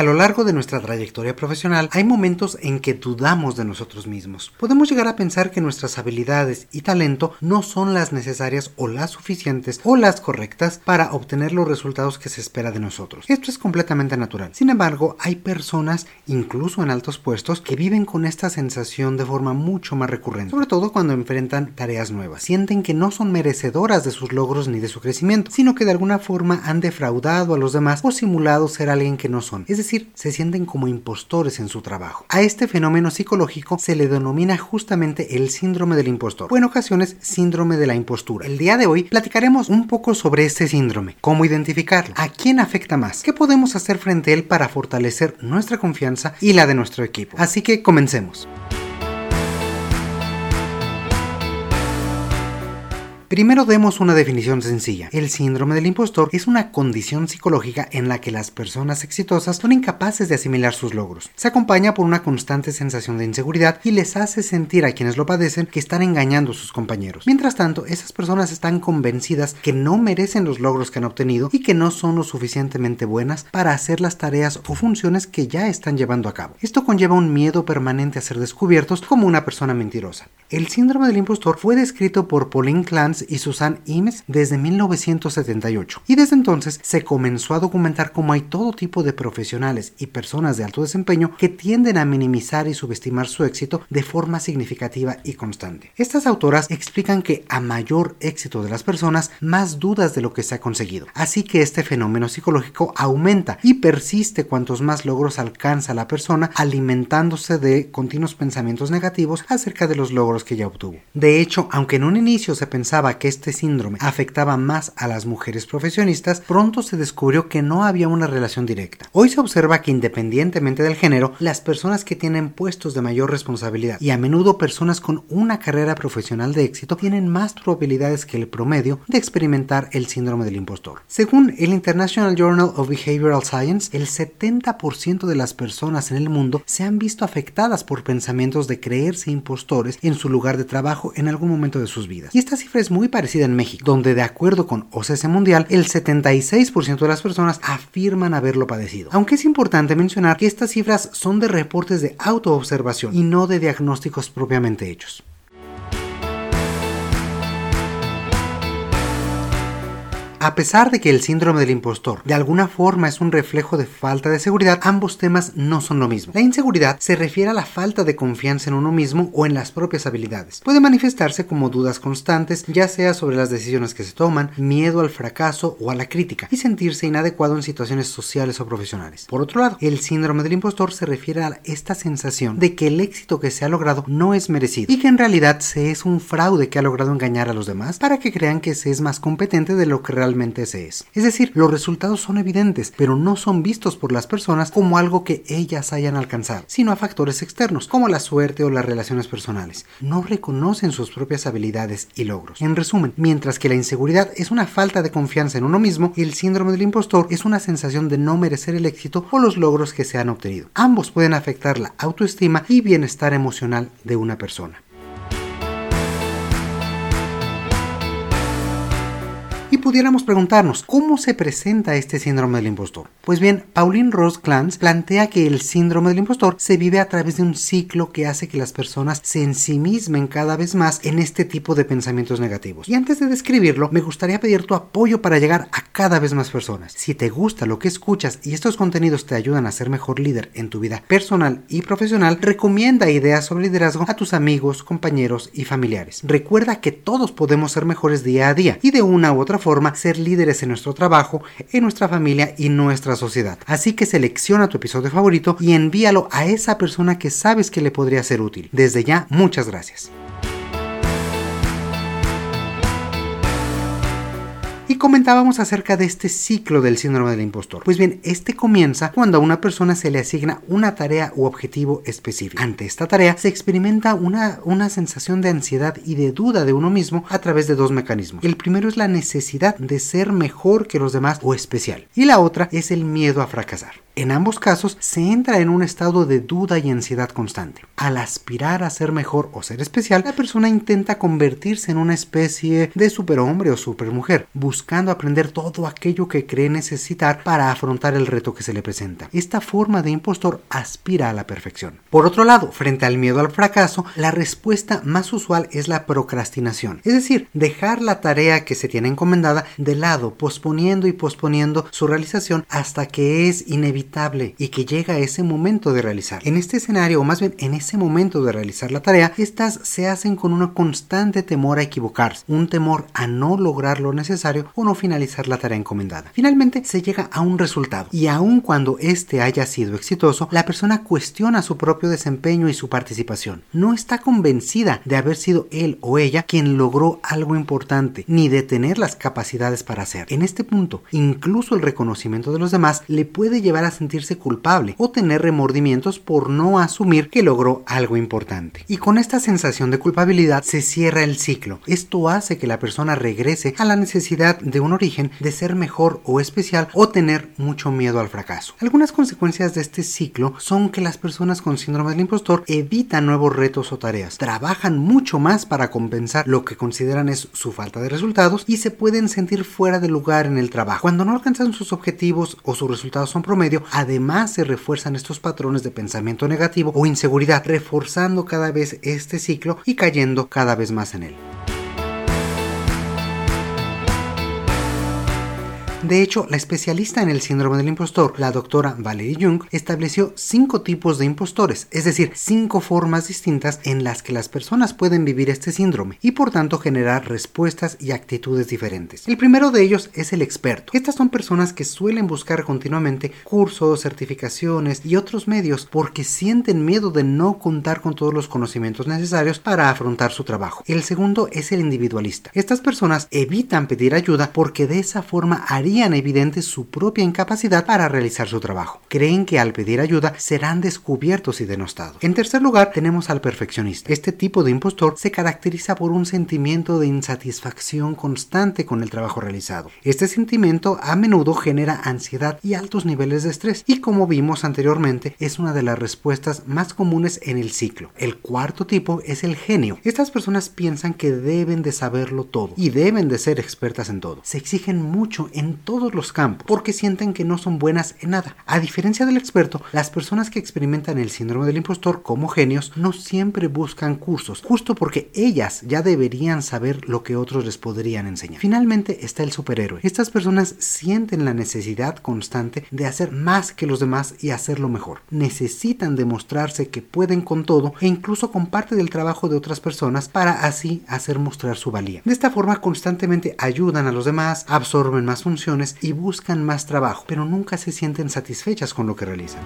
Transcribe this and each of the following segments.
A lo largo de nuestra trayectoria profesional hay momentos en que dudamos de nosotros mismos. Podemos llegar a pensar que nuestras habilidades y talento no son las necesarias o las suficientes o las correctas para obtener los resultados que se espera de nosotros. Esto es completamente natural. Sin embargo, hay personas, incluso en altos puestos, que viven con esta sensación de forma mucho más recurrente, sobre todo cuando enfrentan tareas nuevas. Sienten que no son merecedoras de sus logros ni de su crecimiento, sino que de alguna forma han defraudado a los demás o simulado ser alguien que no son decir, se sienten como impostores en su trabajo. A este fenómeno psicológico se le denomina justamente el síndrome del impostor, o en ocasiones síndrome de la impostura. El día de hoy platicaremos un poco sobre este síndrome, cómo identificarlo, a quién afecta más, qué podemos hacer frente a él para fortalecer nuestra confianza y la de nuestro equipo. Así que comencemos. Primero demos una definición sencilla. El síndrome del impostor es una condición psicológica en la que las personas exitosas son incapaces de asimilar sus logros. Se acompaña por una constante sensación de inseguridad y les hace sentir a quienes lo padecen que están engañando a sus compañeros. Mientras tanto, esas personas están convencidas que no merecen los logros que han obtenido y que no son lo suficientemente buenas para hacer las tareas o funciones que ya están llevando a cabo. Esto conlleva un miedo permanente a ser descubiertos como una persona mentirosa. El síndrome del impostor fue descrito por Pauline Clance y Susan Imes desde 1978 y desde entonces se comenzó a documentar cómo hay todo tipo de profesionales y personas de alto desempeño que tienden a minimizar y subestimar su éxito de forma significativa y constante. Estas autoras explican que a mayor éxito de las personas, más dudas de lo que se ha conseguido. Así que este fenómeno psicológico aumenta y persiste cuantos más logros alcanza la persona alimentándose de continuos pensamientos negativos acerca de los logros que ya obtuvo. De hecho, aunque en un inicio se pensaba que este síndrome afectaba más a las mujeres profesionistas, pronto se descubrió que no había una relación directa. Hoy se observa que independientemente del género, las personas que tienen puestos de mayor responsabilidad y a menudo personas con una carrera profesional de éxito tienen más probabilidades que el promedio de experimentar el síndrome del impostor. Según el International Journal of Behavioral Science, el 70% de las personas en el mundo se han visto afectadas por pensamientos de creerse impostores en su lugar de trabajo en algún momento de sus vidas. Y esta cifra es muy muy parecida en México, donde de acuerdo con OCS Mundial, el 76% de las personas afirman haberlo padecido. Aunque es importante mencionar que estas cifras son de reportes de autoobservación y no de diagnósticos propiamente hechos. A pesar de que el síndrome del impostor de alguna forma es un reflejo de falta de seguridad, ambos temas no son lo mismo. La inseguridad se refiere a la falta de confianza en uno mismo o en las propias habilidades. Puede manifestarse como dudas constantes, ya sea sobre las decisiones que se toman, miedo al fracaso o a la crítica, y sentirse inadecuado en situaciones sociales o profesionales. Por otro lado, el síndrome del impostor se refiere a esta sensación de que el éxito que se ha logrado no es merecido y que en realidad se es un fraude que ha logrado engañar a los demás para que crean que se es más competente de lo que realmente ese es. Es decir, los resultados son evidentes, pero no son vistos por las personas como algo que ellas hayan alcanzado, sino a factores externos, como la suerte o las relaciones personales. No reconocen sus propias habilidades y logros. En resumen, mientras que la inseguridad es una falta de confianza en uno mismo, el síndrome del impostor es una sensación de no merecer el éxito o los logros que se han obtenido. Ambos pueden afectar la autoestima y bienestar emocional de una persona. Pudiéramos preguntarnos, ¿cómo se presenta este síndrome del impostor? Pues bien, Pauline Rose Clance plantea que el síndrome del impostor se vive a través de un ciclo que hace que las personas se ensimismen cada vez más en este tipo de pensamientos negativos. Y antes de describirlo, me gustaría pedir tu apoyo para llegar a cada vez más personas. Si te gusta lo que escuchas y estos contenidos te ayudan a ser mejor líder en tu vida personal y profesional, recomienda ideas sobre liderazgo a tus amigos, compañeros y familiares. Recuerda que todos podemos ser mejores día a día y de una u otra forma ser líderes en nuestro trabajo, en nuestra familia y nuestra sociedad. Así que selecciona tu episodio favorito y envíalo a esa persona que sabes que le podría ser útil. Desde ya, muchas gracias. Comentábamos acerca de este ciclo del síndrome del impostor. Pues bien, este comienza cuando a una persona se le asigna una tarea u objetivo específico. Ante esta tarea se experimenta una, una sensación de ansiedad y de duda de uno mismo a través de dos mecanismos. El primero es la necesidad de ser mejor que los demás o especial. Y la otra es el miedo a fracasar. En ambos casos se entra en un estado de duda y ansiedad constante. Al aspirar a ser mejor o ser especial, la persona intenta convertirse en una especie de superhombre o supermujer, buscando aprender todo aquello que cree necesitar para afrontar el reto que se le presenta. Esta forma de impostor aspira a la perfección. Por otro lado, frente al miedo al fracaso, la respuesta más usual es la procrastinación, es decir, dejar la tarea que se tiene encomendada de lado, posponiendo y posponiendo su realización hasta que es inevitable y que llega ese momento de realizar. En este escenario, o más bien en ese momento de realizar la tarea, estas se hacen con una constante temor a equivocarse, un temor a no lograr lo necesario o no finalizar la tarea encomendada. Finalmente se llega a un resultado y aun cuando este haya sido exitoso, la persona cuestiona su propio desempeño y su participación. No está convencida de haber sido él o ella quien logró algo importante, ni de tener las capacidades para hacer. En este punto, incluso el reconocimiento de los demás le puede llevar a sentirse culpable o tener remordimientos por no asumir que logró algo importante. Y con esta sensación de culpabilidad se cierra el ciclo. Esto hace que la persona regrese a la necesidad de un origen de ser mejor o especial o tener mucho miedo al fracaso. Algunas consecuencias de este ciclo son que las personas con síndrome del impostor evitan nuevos retos o tareas, trabajan mucho más para compensar lo que consideran es su falta de resultados y se pueden sentir fuera de lugar en el trabajo. Cuando no alcanzan sus objetivos o sus resultados son promedio, además se refuerzan estos patrones de pensamiento negativo o inseguridad, reforzando cada vez este ciclo y cayendo cada vez más en él. De hecho, la especialista en el síndrome del impostor, la doctora Valerie Jung, estableció cinco tipos de impostores, es decir, cinco formas distintas en las que las personas pueden vivir este síndrome y por tanto generar respuestas y actitudes diferentes. El primero de ellos es el experto. Estas son personas que suelen buscar continuamente cursos, certificaciones y otros medios porque sienten miedo de no contar con todos los conocimientos necesarios para afrontar su trabajo. El segundo es el individualista. Estas personas evitan pedir ayuda porque de esa forma harían evidente su propia incapacidad para realizar su trabajo. Creen que al pedir ayuda serán descubiertos y denostados. En tercer lugar tenemos al perfeccionista. Este tipo de impostor se caracteriza por un sentimiento de insatisfacción constante con el trabajo realizado. Este sentimiento a menudo genera ansiedad y altos niveles de estrés y como vimos anteriormente es una de las respuestas más comunes en el ciclo. El cuarto tipo es el genio. Estas personas piensan que deben de saberlo todo y deben de ser expertas en todo. Se exigen mucho en todos los campos porque sienten que no son buenas en nada. A diferencia del experto, las personas que experimentan el síndrome del impostor como genios no siempre buscan cursos, justo porque ellas ya deberían saber lo que otros les podrían enseñar. Finalmente está el superhéroe. Estas personas sienten la necesidad constante de hacer más que los demás y hacerlo mejor. Necesitan demostrarse que pueden con todo e incluso con parte del trabajo de otras personas para así hacer mostrar su valía. De esta forma constantemente ayudan a los demás, absorben más funciones y buscan más trabajo, pero nunca se sienten satisfechas con lo que realizan.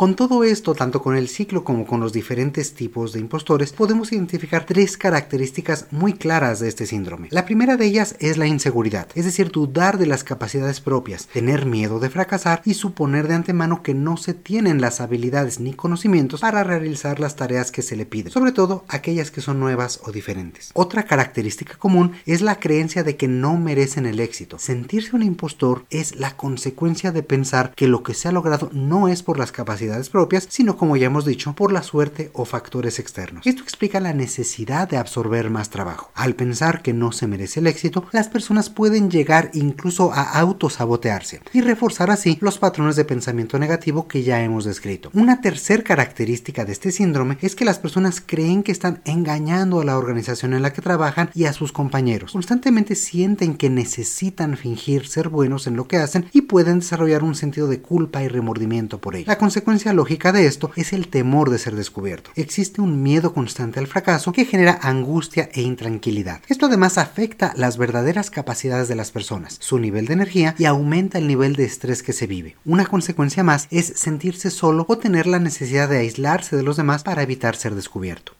Con todo esto, tanto con el ciclo como con los diferentes tipos de impostores, podemos identificar tres características muy claras de este síndrome. La primera de ellas es la inseguridad, es decir, dudar de las capacidades propias, tener miedo de fracasar y suponer de antemano que no se tienen las habilidades ni conocimientos para realizar las tareas que se le piden, sobre todo aquellas que son nuevas o diferentes. Otra característica común es la creencia de que no merecen el éxito. Sentirse un impostor es la consecuencia de pensar que lo que se ha logrado no es por las capacidades propias, sino como ya hemos dicho, por la suerte o factores externos. Esto explica la necesidad de absorber más trabajo. Al pensar que no se merece el éxito, las personas pueden llegar incluso a autosabotearse y reforzar así los patrones de pensamiento negativo que ya hemos descrito. Una tercera característica de este síndrome es que las personas creen que están engañando a la organización en la que trabajan y a sus compañeros. Constantemente sienten que necesitan fingir ser buenos en lo que hacen y pueden desarrollar un sentido de culpa y remordimiento por ello. La consecuencia lógica de esto es el temor de ser descubierto. Existe un miedo constante al fracaso que genera angustia e intranquilidad. Esto además afecta las verdaderas capacidades de las personas, su nivel de energía y aumenta el nivel de estrés que se vive. Una consecuencia más es sentirse solo o tener la necesidad de aislarse de los demás para evitar ser descubierto.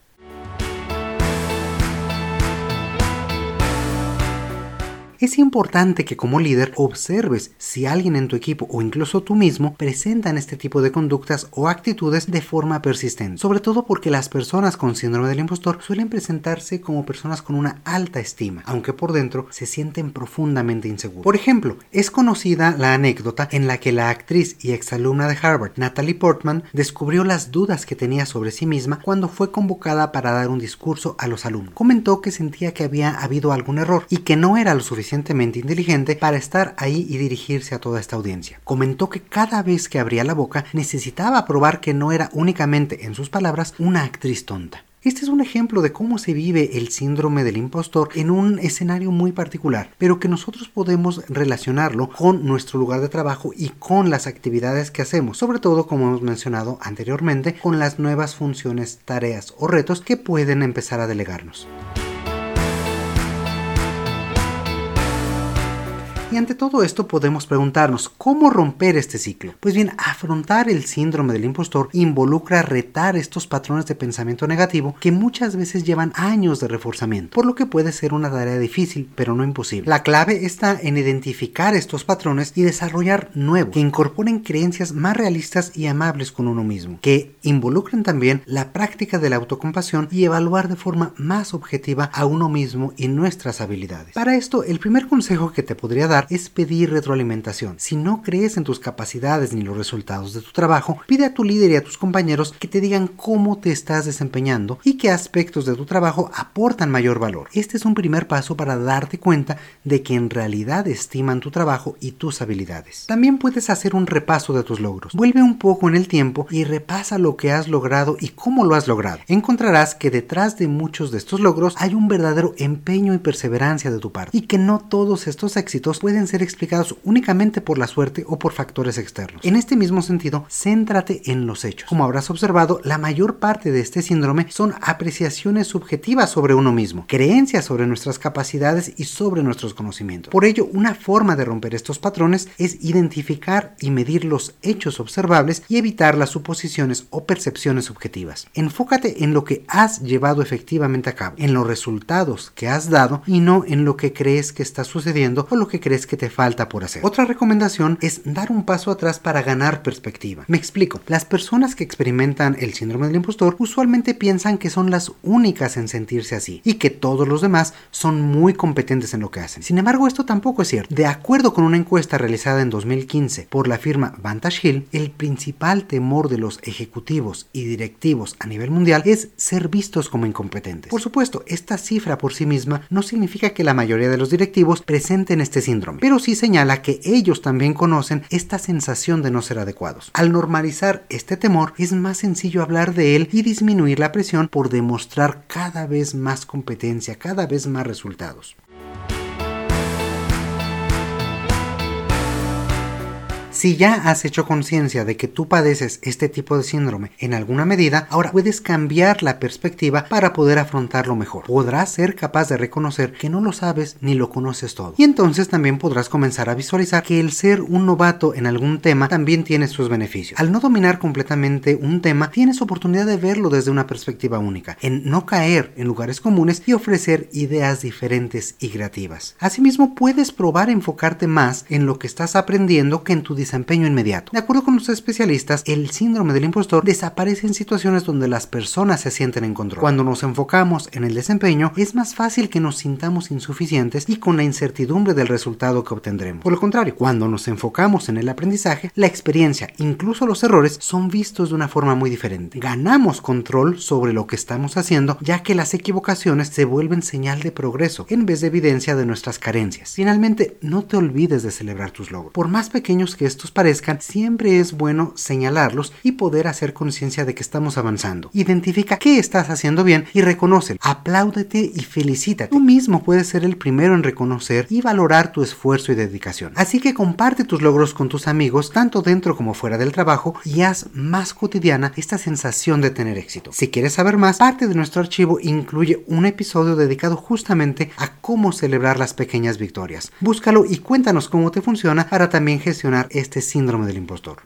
Es importante que como líder observes si alguien en tu equipo o incluso tú mismo presentan este tipo de conductas o actitudes de forma persistente, sobre todo porque las personas con síndrome del impostor suelen presentarse como personas con una alta estima, aunque por dentro se sienten profundamente inseguros. Por ejemplo, es conocida la anécdota en la que la actriz y exalumna de Harvard, Natalie Portman, descubrió las dudas que tenía sobre sí misma cuando fue convocada para dar un discurso a los alumnos. Comentó que sentía que había habido algún error y que no era lo suficientemente inteligente para estar ahí y dirigirse a toda esta audiencia. Comentó que cada vez que abría la boca necesitaba probar que no era únicamente, en sus palabras, una actriz tonta. Este es un ejemplo de cómo se vive el síndrome del impostor en un escenario muy particular, pero que nosotros podemos relacionarlo con nuestro lugar de trabajo y con las actividades que hacemos, sobre todo como hemos mencionado anteriormente, con las nuevas funciones, tareas o retos que pueden empezar a delegarnos. Y ante todo esto podemos preguntarnos, ¿cómo romper este ciclo? Pues bien, afrontar el síndrome del impostor involucra retar estos patrones de pensamiento negativo que muchas veces llevan años de reforzamiento, por lo que puede ser una tarea difícil, pero no imposible. La clave está en identificar estos patrones y desarrollar nuevos, que incorporen creencias más realistas y amables con uno mismo, que involucren también la práctica de la autocompasión y evaluar de forma más objetiva a uno mismo y nuestras habilidades. Para esto, el primer consejo que te podría dar es pedir retroalimentación. Si no crees en tus capacidades ni los resultados de tu trabajo, pide a tu líder y a tus compañeros que te digan cómo te estás desempeñando y qué aspectos de tu trabajo aportan mayor valor. Este es un primer paso para darte cuenta de que en realidad estiman tu trabajo y tus habilidades. También puedes hacer un repaso de tus logros. Vuelve un poco en el tiempo y repasa lo que has logrado y cómo lo has logrado. Encontrarás que detrás de muchos de estos logros hay un verdadero empeño y perseverancia de tu parte y que no todos estos éxitos pueden pueden ser explicados únicamente por la suerte o por factores externos. En este mismo sentido, céntrate en los hechos. Como habrás observado, la mayor parte de este síndrome son apreciaciones subjetivas sobre uno mismo, creencias sobre nuestras capacidades y sobre nuestros conocimientos. Por ello, una forma de romper estos patrones es identificar y medir los hechos observables y evitar las suposiciones o percepciones subjetivas. Enfócate en lo que has llevado efectivamente a cabo, en los resultados que has dado y no en lo que crees que está sucediendo o lo que crees que te falta por hacer. Otra recomendación es dar un paso atrás para ganar perspectiva. Me explico. Las personas que experimentan el síndrome del impostor usualmente piensan que son las únicas en sentirse así y que todos los demás son muy competentes en lo que hacen. Sin embargo, esto tampoco es cierto. De acuerdo con una encuesta realizada en 2015 por la firma Vantage Hill, el principal temor de los ejecutivos y directivos a nivel mundial es ser vistos como incompetentes. Por supuesto, esta cifra por sí misma no significa que la mayoría de los directivos presenten este síndrome pero sí señala que ellos también conocen esta sensación de no ser adecuados. Al normalizar este temor, es más sencillo hablar de él y disminuir la presión por demostrar cada vez más competencia, cada vez más resultados. Si ya has hecho conciencia de que tú padeces este tipo de síndrome en alguna medida, ahora puedes cambiar la perspectiva para poder afrontarlo mejor. Podrás ser capaz de reconocer que no lo sabes ni lo conoces todo. Y entonces también podrás comenzar a visualizar que el ser un novato en algún tema también tiene sus beneficios. Al no dominar completamente un tema, tienes oportunidad de verlo desde una perspectiva única, en no caer en lugares comunes y ofrecer ideas diferentes y creativas. Asimismo, puedes probar enfocarte más en lo que estás aprendiendo que en tu desempeño inmediato. De acuerdo con los especialistas, el síndrome del impostor desaparece en situaciones donde las personas se sienten en control. Cuando nos enfocamos en el desempeño, es más fácil que nos sintamos insuficientes y con la incertidumbre del resultado que obtendremos. Por lo contrario, cuando nos enfocamos en el aprendizaje, la experiencia, incluso los errores, son vistos de una forma muy diferente. Ganamos control sobre lo que estamos haciendo, ya que las equivocaciones se vuelven señal de progreso en vez de evidencia de nuestras carencias. Finalmente, no te olvides de celebrar tus logros. Por más pequeños que estos parezcan, siempre es bueno señalarlos y poder hacer conciencia de que estamos avanzando. Identifica qué estás haciendo bien y reconoce, apláudete y felicítate. Tú mismo puedes ser el primero en reconocer y valorar tu esfuerzo y dedicación. Así que comparte tus logros con tus amigos, tanto dentro como fuera del trabajo, y haz más cotidiana esta sensación de tener éxito. Si quieres saber más, parte de nuestro archivo incluye un episodio dedicado justamente a cómo celebrar las pequeñas victorias. Búscalo y cuéntanos cómo te funciona para también gestionar este síndrome del impostor.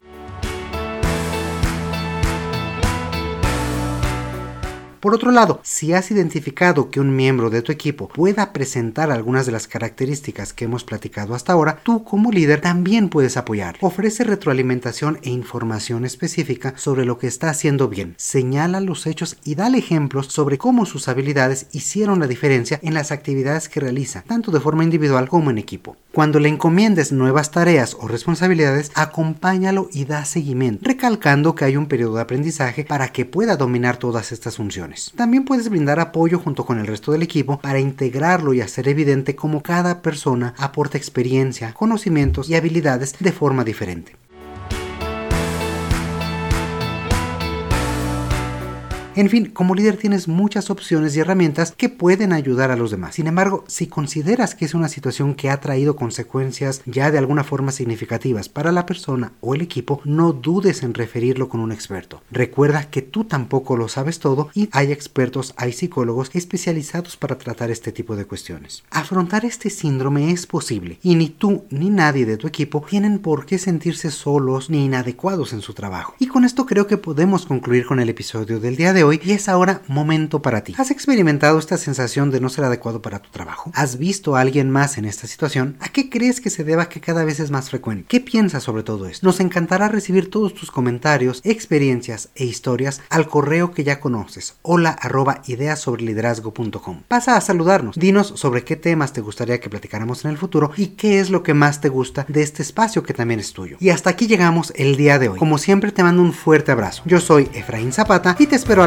Por otro lado, si has identificado que un miembro de tu equipo pueda presentar algunas de las características que hemos platicado hasta ahora, tú como líder también puedes apoyar. Ofrece retroalimentación e información específica sobre lo que está haciendo bien. Señala los hechos y dale ejemplos sobre cómo sus habilidades hicieron la diferencia en las actividades que realiza, tanto de forma individual como en equipo. Cuando le encomiendes nuevas tareas o responsabilidades, acompáñalo y da seguimiento, recalcando que hay un periodo de aprendizaje para que pueda dominar todas estas funciones. También puedes brindar apoyo junto con el resto del equipo para integrarlo y hacer evidente cómo cada persona aporta experiencia, conocimientos y habilidades de forma diferente. En fin, como líder tienes muchas opciones y herramientas que pueden ayudar a los demás. Sin embargo, si consideras que es una situación que ha traído consecuencias ya de alguna forma significativas para la persona o el equipo, no dudes en referirlo con un experto. Recuerda que tú tampoco lo sabes todo y hay expertos, hay psicólogos especializados para tratar este tipo de cuestiones. Afrontar este síndrome es posible y ni tú ni nadie de tu equipo tienen por qué sentirse solos ni inadecuados en su trabajo. Y con esto creo que podemos concluir con el episodio del día de hoy y es ahora momento para ti. ¿Has experimentado esta sensación de no ser adecuado para tu trabajo? ¿Has visto a alguien más en esta situación? ¿A qué crees que se deba que cada vez es más frecuente? ¿Qué piensas sobre todo esto? Nos encantará recibir todos tus comentarios, experiencias e historias al correo que ya conoces, hola arroba ideasobreliderazgo.com. Pasa a saludarnos, dinos sobre qué temas te gustaría que platicáramos en el futuro y qué es lo que más te gusta de este espacio que también es tuyo. Y hasta aquí llegamos el día de hoy. Como siempre te mando un fuerte abrazo. Yo soy Efraín Zapata y te espero a